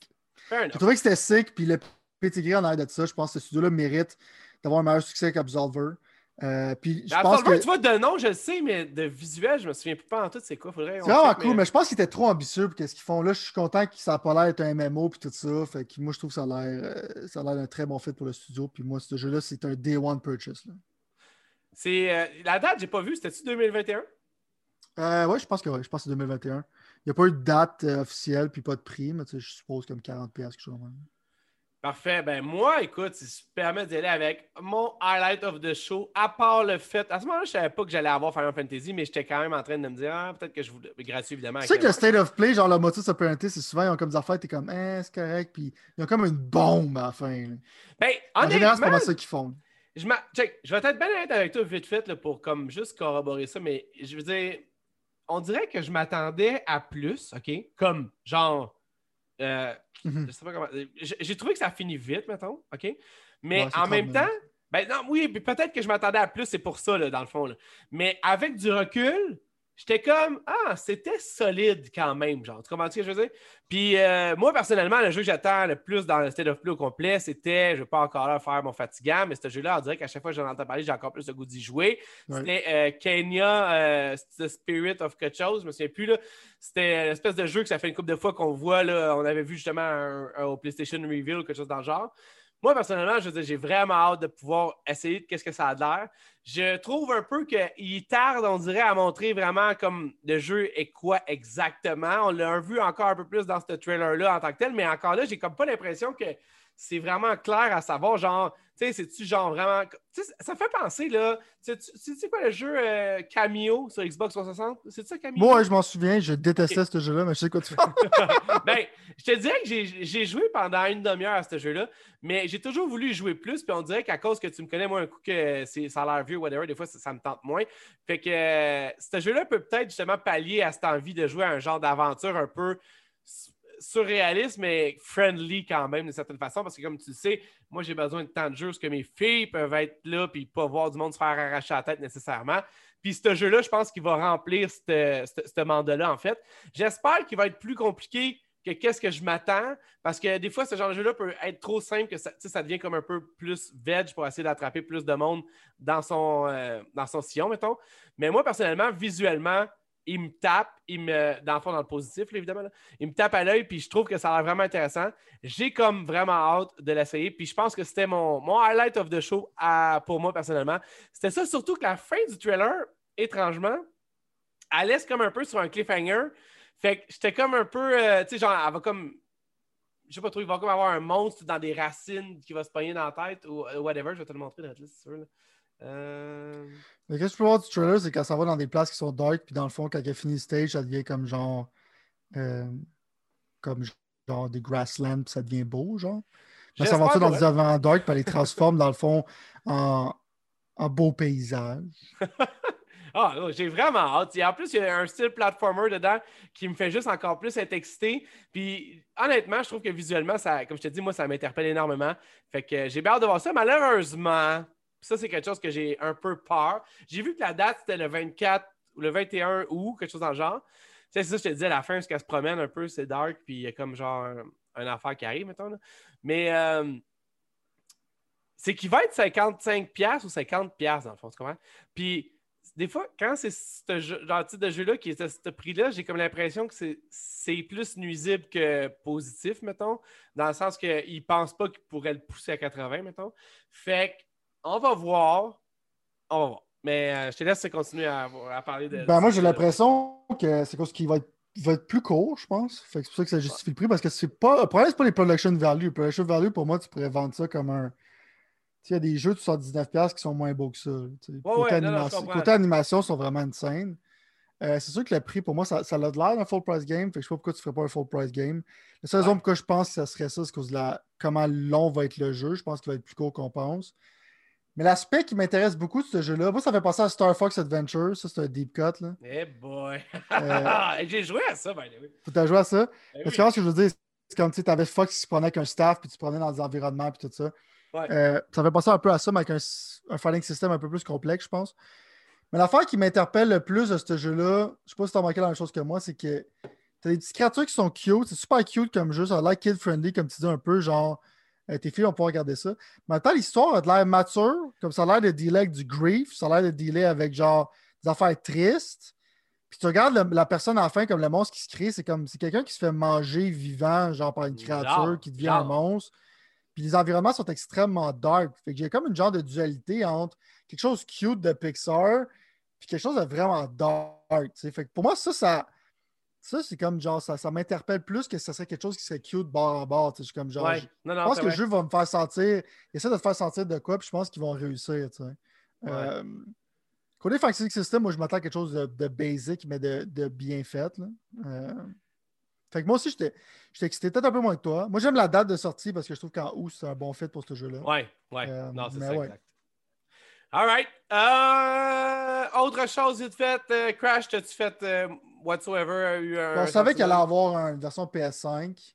Fair J'ai enough. trouvé que c'était sick, puis le pédigré en arrière de ça, je pense que ce studio-là mérite d'avoir un meilleur succès qu'Absolver. Euh, puis je Mais pense que tu vois, de nom, je le sais, mais de visuel, je me souviens plus pas en tout, c'est quoi. Faudrait. vraiment check, cool, mais je pense qu'ils étaient trop ambitieux pour qu'est-ce qu'ils font. Là, je suis content que ça n'a pas l'air d'être un MMO puis tout ça. Fait que moi, je trouve que ça a l'air euh, ça a l'air d'un très bon fit pour le studio. Puis moi, ce jeu-là, c'est un Day One purchase. C'est euh, la date, j'ai pas vu. C'était-tu 2021? Euh, ouais, je pense que ouais, je pense que c'est 2021. Il n'y a pas eu de date officielle puis pas de prix, mais je suppose comme 40$, quelque chose. Parfait. Ben moi, écoute, si je me permets d'y aller avec mon highlight of the show, à part le fait. À ce moment-là, je savais pas que j'allais avoir Final Fantasy, mais j'étais quand même en train de me dire, ah, peut-être que je voulais. Gratuit, évidemment. Tu sais que le State of Play, genre le Motus Apprentice, c'est souvent, ils ont comme des affaires, t'es comme, eh, c'est correct, puis ils ont comme une bombe à la fin. Ben, En général, c'est pas ça qu'ils font. je, check, je vais être bien honnête avec toi vite fait là, pour comme juste corroborer ça, mais je veux dire, on dirait que je m'attendais à plus, OK? Comme genre. Euh, Mhm. comment. J'ai trouvé que ça finit vite, mettons, OK? Mais Ouais, en 30 même minutes. temps, ben non, oui, peut-être que je m'attendais à plus, c'est pour ça, là, dans le fond. là. Mais avec du recul, j'étais comme Ah, c'était solide quand même, genre. Tu comprends ce que je veux dire? Puis euh, moi, personnellement, le jeu que j'attends le plus dans le State of Play au complet, c'était, je ne vais pas encore là faire mon fatigant, mais ce jeu-là, on dirait qu'à chaque fois que j'en entends parler, j'ai encore plus le goût d'y jouer. Ouais. C'était euh, Kenya, euh, The Spirit of quelque chose, je me souviens plus. là. C'était l'espèce de jeu que ça fait une couple de fois qu'on voit. Là, on avait vu justement un- un au PlayStation Reveal, quelque chose dans le genre. Moi, personnellement, je j'ai vraiment hâte de pouvoir essayer de qu'est-ce que ça a l'air. Je trouve un peu qu'il tarde, on dirait, à montrer vraiment comme le jeu est quoi exactement. On l'a vu encore un peu plus dans ce trailer-là en tant que tel, mais encore là, j'ai comme pas l'impression que c'est vraiment clair à savoir, genre, tu sais, c'est-tu genre vraiment. Tu sais, ça fait penser, là. Tu sais- quoi le jeu euh, Cameo sur Xbox 360? C'est ça, Cameo? Moi, je m'en souviens, je détestais ce jeu-là, mais je sais quoi tu fais. ben, je te dirais que j'ai joué pendant une demi-heure à ce jeu-là, mais j'ai toujours voulu jouer plus, puis on dirait qu'à cause que tu me connais, moi, un coup que c'est- ça a l'air vieux, whatever, des fois, ça, ça me tente moins. Fait que euh, ce jeu-là peut peut-être justement pallier à cette envie de jouer à un genre d'aventure un peu surréaliste, mais friendly quand même, d'une certaine façon, parce que comme tu le sais, moi, j'ai besoin de temps de jeu, parce que mes filles peuvent être là, puis pas voir du monde se faire arracher la tête nécessairement. Puis ce jeu-là, je pense qu'il va remplir ce mandat-là, en fait. J'espère qu'il va être plus compliqué que qu'est-ce que je m'attends, parce que des fois, ce genre de jeu-là peut être trop simple que ça, ça devient comme un peu plus veg pour essayer d'attraper plus de monde dans son, euh, dans son sillon, mettons. Mais moi, personnellement, visuellement, il me tape, il me, dans le fond, dans le positif, là, évidemment, là, il me tape à l'œil, puis je trouve que ça a l'air vraiment intéressant. J'ai comme vraiment hâte de l'essayer, puis je pense que c'était mon, mon highlight of the show pour moi, personnellement. C'était ça, surtout que la fin du trailer, étrangement, elle laisse comme un peu sur un cliffhanger. Fait que j'étais comme un peu, euh, tu sais, genre, elle va comme, je sais pas trop, il va comme avoir un monstre dans des racines qui va se pogner dans la tête ou euh, whatever. Je vais te le montrer dans la liste, si tu. Euh, Mais qu'est-ce que tu peux voir du trailer, c'est quand ça va dans des places qui sont dark, puis dans le fond, quand elle finit le stage, ça devient comme genre. euh, comme genre des grasslands, puis ça devient beau, genre. Elle j'espère s'aventure dans des environnements dark, puis elle les transforme, dans le fond, en, en beau paysage? Ah, j'ai vraiment hâte. Et en plus, il y a un style platformer dedans qui me fait juste encore plus être excité. Puis, honnêtement, je trouve que visuellement, ça, comme je te dis, moi, ça m'interpelle énormément. Fait que j'ai bien hâte de voir ça. Malheureusement, ça, c'est quelque chose que j'ai un peu peur. J'ai vu que la date, c'était le 24 ou le 21 août, quelque chose dans le genre. C'est ça, je te disais, à la fin, parce qu'elle se promène un peu, c'est dark, puis il y a comme genre un, affaire qui arrive, mettons. Mais euh, c'est qu'il va être 55$ ou 50$ dans le fond, tu comprends? Puis des fois, quand c'est ce genre de jeu-là qui est à ce prix-là, j'ai comme l'impression que c'est- plus nuisible que positif, mettons, dans le sens qu'ils ne pensent pas qu'ils pourraient le pousser à 80, mettons. Fait on va voir. On va voir. Mais euh, je te laisse continuer à, à parler de. Ben, moi, j'ai l'impression que c'est parce qu'il va être, il va être plus court, je pense. C'est pour ça que ça justifie le prix, parce que c'est pas. Le problème, c'est pas les production value. Production value, pour moi, tu pourrais vendre ça comme un. Tu sais, il y a des jeux de 79$ qui sont moins beaux que ça. côté, ouais, non, non, côté animation, sont vraiment insane. Euh, c'est sûr que le prix, pour moi, ça, ça a de l'air d'un full price game. Fait que je sais pas pourquoi tu ferais pas un full price game. La seule Ouais. raison pourquoi je pense que ça serait ça, c'est cause de la, comment long va être le jeu. Je pense qu'il va être plus court qu'on pense. Mais l'aspect qui m'intéresse beaucoup de ce jeu-là, moi, ça fait penser à Star Fox Adventure. Ça, c'est un deep cut. Là. Eh boy! Euh, J'ai joué à ça, the way. Faut joué à ça? Eh Parce oui. que ce que je veux dire, c'est comme tu avais Fox qui se prenait avec un staff, puis tu prenais dans des environnements, puis tout ça. Ouais. Euh, ça fait penser un peu à ça, mais avec un, un fighting system un peu plus complexe, je pense. Mais l'affaire qui m'interpelle le plus de ce jeu-là, je sais pas si tu as remarqué la même chose que moi, c'est que tu as des petites créatures qui sont cute. C'est super cute comme jeu. Ça a l'air kid-friendly, comme tu dis un peu, genre. Euh, tes filles vont pouvoir regarder ça. Mais en même temps, l'histoire a de l'air mature, comme ça a l'air de dealer avec du grief, ça a l'air de dealer avec genre des affaires tristes. Puis tu regardes le- la personne à la fin comme le monstre qui se crée, c'est comme c'est quelqu'un qui se fait manger vivant, genre par une créature qui devient un monstre. Puis les environnements sont extrêmement dark. Fait que j'ai comme une genre de dualité entre quelque chose cute de Pixar puis quelque chose de vraiment dark. Fait que pour moi, ça, ça, ça c'est comme genre, ça, ça m'interpelle plus que ça serait quelque chose qui serait cute bord en bord. Je suis comme genre, Ouais. je Non, je non, pense que le jeu va me faire sentir, essaie de te faire sentir de quoi, puis je pense qu'ils vont réussir. tu sais. Euh, côté Fantasy System, moi, je m'attends à quelque chose de, de basic, mais de, de bien fait. là. Euh, fait que moi aussi, j'étais excité, peut-être un peu moins que toi. Moi, j'aime la date de sortie parce que je trouve qu'en août, c'est un bon fit pour ce jeu-là. Ouais, ouais. Euh, non, c'est ça, ouais. exact. All right. Euh, autre chose, vite fait, euh, Crash, t'as-tu fait whatsoever? a eu un on savait qu'il allait avoir une version PS5.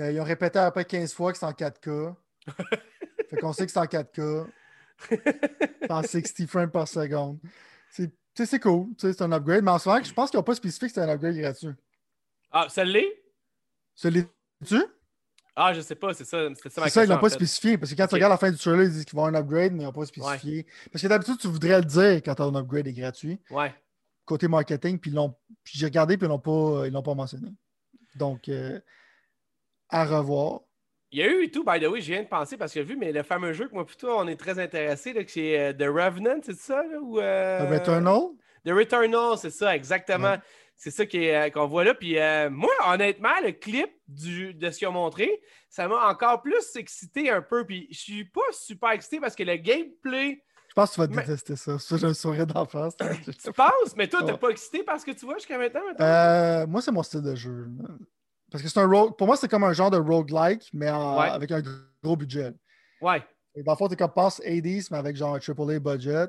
Euh, ils ont répété après 15 fois que c'est en 4K. fait qu'on sait que c'est en 4K. C'est en 60 frames par seconde. C'est tu sais, c'est cool. C'est un upgrade. Mais en ce moment, je pense qu'ils n'ont pas spécifié que c'est un upgrade gratuit. Ah, ça l'est? C'est tu Ah, je sais pas, c'est ça. C'est ça ma ça, ils l'ont pas fait. spécifié. Parce que quand tu regardes la fin du trailer, ils disent qu'ils vont un upgrade, mais ils n'ont pas spécifié. Parce que d'habitude, tu voudrais le dire quand ton upgrade est gratuit, Ouais. Côté marketing, puis, j'ai regardé, puis ils l'ont pas, ils l'ont pas mentionné. Donc, euh, à revoir. Il y a eu et tout, by the way, je viens de penser parce que vu, mais le fameux jeu que moi plutôt on est très intéressé, c'est euh, The Revenant, c'est ça? Là, ou, euh, The Returnal, The Returnal, c'est ça, exactement. Ouais. C'est ça qu'on voit là. Puis euh, moi, honnêtement, le clip du, de ce qu'ils ont montré, ça m'a encore plus excité un peu. Puis je suis pas super excité parce que le gameplay, pense que tu vas Mais- détester ça. Ça, j'ai un sourire d'en face. tu penses, mais toi, t'es pas excité parce que tu vois jusqu'à maintenant. Euh, moi, c'est mon style de jeu. Parce que c'est un rogue. Pour moi, c'est comme un genre de roguelike, mais en- Ouais. avec un gros budget. Ouais, Et dans le fond, t'es comme passe 80s, mais avec genre un AAA budget.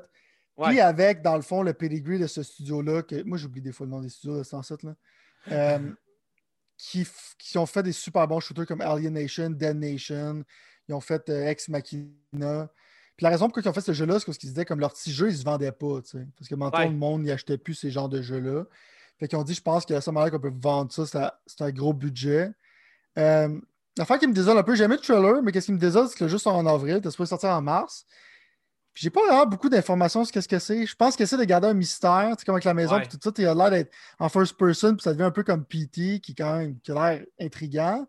ouais. Puis avec, dans le fond, le pedigree de ce studio-là, que moi j'oublie des fois le nom des studios de 107, là, euh, qui, f- qui ont fait des super bons shooters comme Alienation, Dead Nation, ils ont fait euh, Ex Machina. Puis la raison pour laquelle ils ont fait ce jeu-là, c'est parce qu'ils disaient comme leur petit jeu, ils se vendaient pas. Parce que maintenant, Ouais. le monde n'y achetait plus ces genres de jeux-là. Fait qu'ils ont dit, je pense que la seule manière qu'on peut vendre ça, c'est un gros budget. Euh, L'affaire qui me désole un peu, j'ai aimé le trailer, mais qu'est-ce qui me désole, c'est que le jeu sort en avril, t'es supposé sortir en mars. Puis j'ai pas vraiment beaucoup d'informations sur qu'est-ce que c'est. Je pense que c'est de garder un mystère, tu sais, comme avec la maison, Ouais. puis tout ça, tu as l'air d'être en first person, puis ça devient un peu comme PT, qui, quand même, qui a l'air intriguant.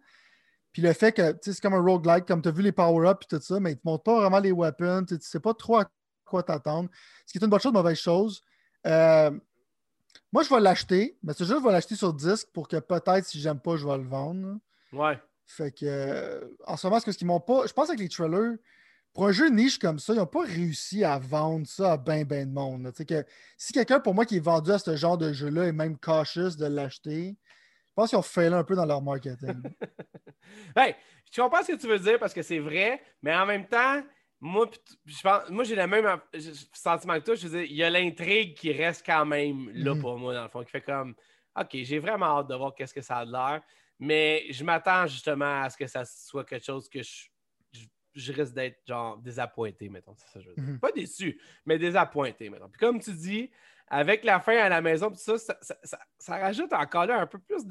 Puis le fait que, tu sais, c'est comme un roguelike, comme tu as vu les power-ups et tout ça, mais ils te montrent pas vraiment les weapons, tu sais, tu sais pas trop à quoi t'attendre. Ce qui est une bonne chose, mauvaise chose. Euh, moi, je vais l'acheter, mais ce jeu, je vais l'acheter sur disque pour que peut-être, si j'aime pas, je vais le vendre. Ouais. Fait que, euh, en ce moment, ce qu'ils m'ont pas. Je pense avec les trailers, pour un jeu niche comme ça, ils n'ont pas réussi à vendre ça à ben, ben de monde. que si quelqu'un, pour moi, qui est vendu à ce genre de jeu-là est même cautious de l'acheter, pense qu'ils ont fait un peu dans leur marketing. Hey, je comprends ce que tu veux dire parce que c'est vrai, mais en même temps, moi, pis t- je pense, moi j'ai le même sentiment que toi. Je veux dire, il y a l'intrigue qui reste quand même là Mhm. pour moi, dans le fond, qui fait comme OK, j'ai vraiment hâte de voir qu'est-ce que ça a de l'air, mais je m'attends justement à ce que ça soit quelque chose que je, je, je risque d'être genre désappointé, mettons. Ça je veux dire. Mhm. Pas déçu, mais désappointé, mettons. Puis comme tu dis, avec la fin à la maison, ça, ça, ça, ça- ça rajoute encore là un peu plus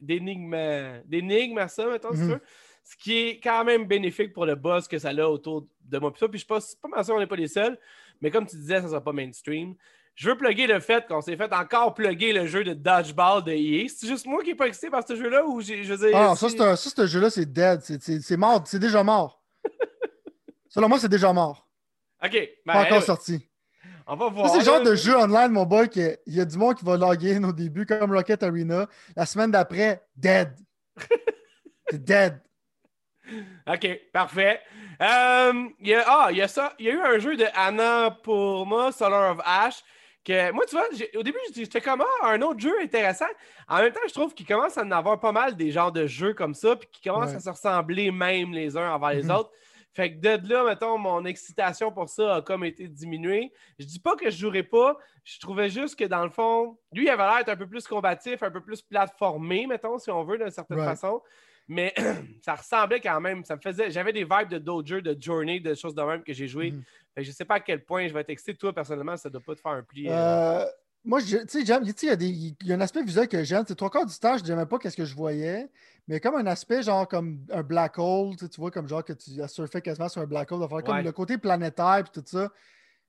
d'énigmes à ça, mettons, Mhm. Ce qui est quand même bénéfique pour le buzz que ça a autour de moi. Puis ça, puis je pense pas mal sûr qu'on n'est pas les seuls, mais comme tu disais, ça ne sera pas mainstream. Je veux plugger le fait qu'on s'est fait encore plugger le jeu de dodgeball de EA. C'est juste moi qui n'ai pas excité par ce jeu-là ou je veux dire. ah, ça, c'est- ce jeu-là, c'est dead. C'est- mort. C'est déjà mort. Selon moi, c'est déjà mort. Ok, ben, Pas encore anyway, sorti. On va voir. c'est le genre de jeu online, mon boy, qu'il y a du monde qui va login au début, comme Rocket Arena. La semaine d'après, dead. Dead. OK, parfait. Euh, il y a, ah, il y a ça. Il y a eu un jeu de Anna pour moi, Solar of Ash. Que, moi, tu vois, au début, j'étais comme ah, un autre jeu intéressant. En même temps, je trouve qu'il commence à en avoir pas mal des genres de jeux comme ça, puis qui commencent Ouais. à se ressembler même les uns envers les Mhm. autres. Fait que de là, mettons, mon excitation pour ça a comme été diminuée. Je dis pas que je jouerais pas. Je trouvais juste que dans le fond, lui, il avait l'air d'être un peu plus combatif, un peu plus plateformé, mettons, si on veut, d'une certaine Right. façon. Mais ça ressemblait quand même. Ça me faisait. J'avais des vibes de Doger, de Journey, de choses de même que j'ai joué. Mhm. Fait que je sais pas à quel point je vais être excité. Toi, personnellement, ça doit pas te faire un pli. euh, Euh, moi, tu sais, j'aime, il y, a un aspect visuel que j'aime. C'est trois quarts du temps, je n'aimais pas qu'est-ce que je voyais, mais comme un aspect genre comme un black hole, tu vois, comme genre que tu as surfé quasiment sur un black hole, faire comme Ouais. le côté planétaire et tout ça.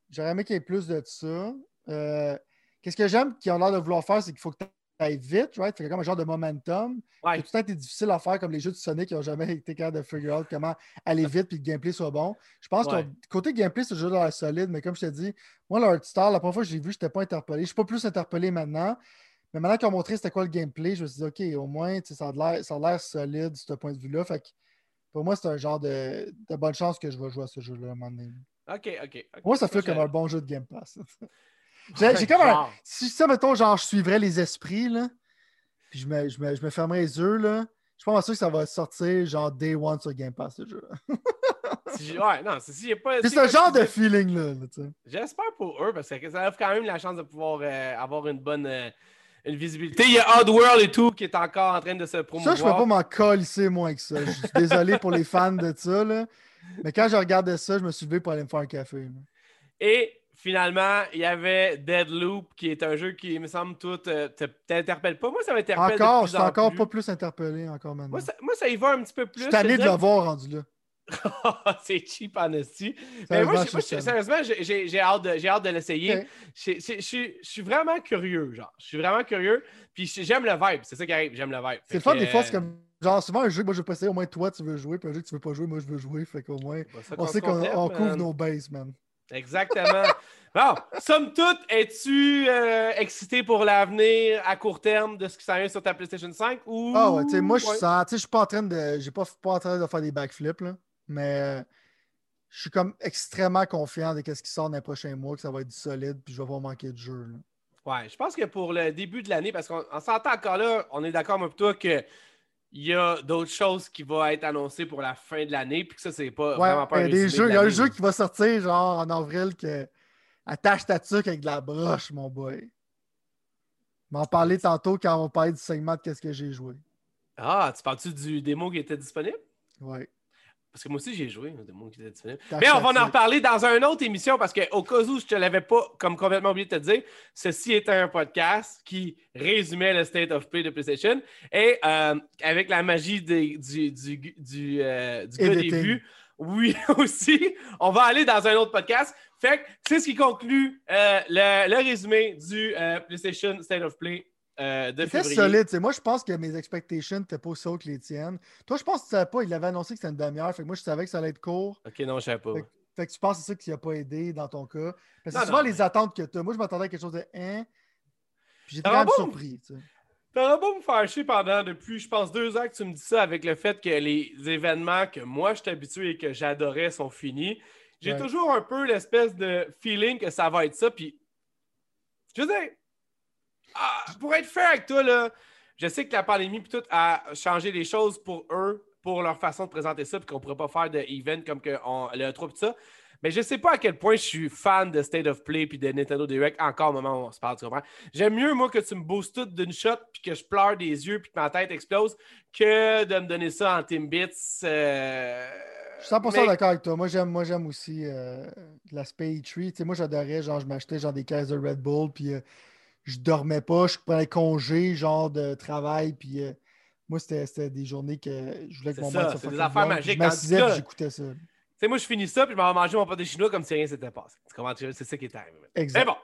J'aurais aimé qu'il y ait plus de ça. Euh, qu'est-ce que j'aime qu'ils ont l'air de vouloir faire, c'est qu'il faut que tu ailles vite, right? Fait que comme un genre de momentum. Ouais. Tout le temps été difficile à faire comme les jeux de Sonic qui n'ont jamais été capables de figure out comment aller vite puis que le gameplay soit bon. Je pense Ouais. que côté gameplay, c'est toujours l'air solide, mais comme je t'ai dit, moi, leur style, la première fois que j'ai vu, je n'étais pas interpellé. Je suis pas plus interpellé maintenant. Mais maintenant qu'ils ont montré c'était quoi le gameplay, je me suis dit, OK, au moins, ça a l'air solide de ce point de vue-là. Fait que pour moi, c'est un genre de, de bonne chance que je vais jouer à ce jeu-là à un moment donné. Ok, ok. moi, ça fait comme un bon jeu de Game Pass. J'ai j'ai comme un. Si ça, mettons, genre, je suivrais les esprits, là, puis je me, je, me, je me fermerais les yeux, là, je suis pas sûr que ça va sortir, genre, day one sur Game Pass, ce jeu. Ouais, non, c'est si j'ai pas. C'est si ce genre de feeling-là, là, tu sais. J'espère pour eux parce que ça offre quand même la chance de pouvoir euh, avoir une bonne euh, une visibilité. Il y a Oddworld et tout qui est encore en train de se Ça, promouvoir. je peux pas m'en colisser moins que ça. Je suis désolé pour les fans de ça, là. Mais quand je regardais ça, je me suis levé pour aller me faire un café. là. Et finalement, il y avait Deadloop qui est un jeu qui, il me semble, tout euh, te- t'interpelle pas. Moi, ça m'interpelle. Encore, je suis en encore plus. pas plus interpellé encore maintenant. Moi ça, moi, ça y va un petit peu je plus. suis tanné je de le voir rendu là. c'est cheap en esti. Mais moi, Sérieusement, je- moi, je suis je- sérieusement, j'ai- hâte de, de l'essayer. Je je- je suis- je suis vraiment curieux, genre. Je suis vraiment curieux. Puis je- j'aime le vibe. C'est ça qui arrive. J'aime le vibe. C'est le fun, des fois, c'est comme. Genre, souvent, un jeu que moi je veux pas essayer, au moins toi tu veux jouer, puis un jeu que tu veux pas jouer, moi je veux jouer. Fait qu'au moins, on sait qu'on couvre nos bases, man. Exactement. bon, somme toute, es-tu euh, excité pour l'avenir à court terme de ce qui s'en vient sur ta PlayStation 5 ou. Ah ouais, tu sais, moi je je suis pas en train de. J'ai pas, pas en train de faire des backflips, là. Mais euh, je suis comme extrêmement confiant de ce qui sort dans les prochains mois, que ça va être du solide, puis je vais pas manquer de jeu. là. Ouais, je pense que pour le début de l'année, parce qu'on on s'entend encore là, on est d'accord, moi, toi, que. Il y a d'autres choses qui vont être annoncées pour la fin de l'année, puis que ça, c'est pas Ouais, vraiment pas il y un a des résumé jeux, de il y a un jeu qui va sortir genre en avril que attache ta tuque avec de la broche, mon boy. M'en parler tantôt quand on va parler du segment de qu'est-ce que j'ai joué. Ah, tu parles-tu du démo qui était disponible? Ouais. Parce que moi aussi, j'ai joué au démo qui était Mais on va en reparler dans une autre émission parce qu'au cas où je te l'avais pas comme complètement oublié de te dire, ceci était un podcast qui résumait le state of play de PlayStation et euh, avec la magie des- du, du, du, euh, du gars des vues. Oui, aussi. On va aller dans un autre podcast. Fait que c'est ce qui conclut euh, le, le résumé du PlayStation State of Play euh, de C'était solide. tu sais. Moi, je pense que mes expectations n'étaient pas aussi hautes que les tiennes. Toi, je pense que tu savais pas. Il avait annoncé que c'était une demi-heure. Fait que moi, je savais que ça allait être court. Ok, non, je savais pas. Fait, fait que tu penses que c'est ça qui n'a pas aidé dans ton cas? C'est souvent non, les mais- attentes que tu as. Moi, je m'attendais à quelque chose de hein? Puis j'étais quand même bon? surpris. tu sais. T'auras pas me faire chier pendant depuis, je pense, deux ans que tu me dis ça avec le fait que les événements que moi je suis habitué et que j'adorais sont finis. J'ai Ouais. toujours un peu l'espèce de feeling que ça va être ça. Puis, je veux dire, ah, pour être fair avec toi, là, je sais que la pandémie puis tout a changé les choses pour eux, pour leur façon de présenter ça, puis qu'on pourrait pas faire de event comme que on, le 3 puis ça. Mais je sais pas à quel point je suis fan de State of Play puis de Nintendo Direct encore au moment où on se parle, tu comprends? J'aime mieux, moi, que tu me boostes tout d'une shot puis que je pleure des yeux puis que ma tête explose que de me donner ça en Timbits. Euh... Je suis 100% mais- d'accord avec toi. Moi, j'aime, moi, j'aime aussi euh, l'aspect E3. Tu sais, moi, j'adorais, genre, je m'achetais genre des caisses de Red Bull, puis euh, je dormais pas, je prenais congé, genre, de travail, puis euh, moi, c'était, des journées que je voulais que mon ça, soit des affaires magiques. Je j'écoutais ça. Tu sais, moi, je finis ça puis je m'en vais manger mon pâté chinois comme si rien s'était passé. C'est ça qui est arrivé. Exact. Mais bon,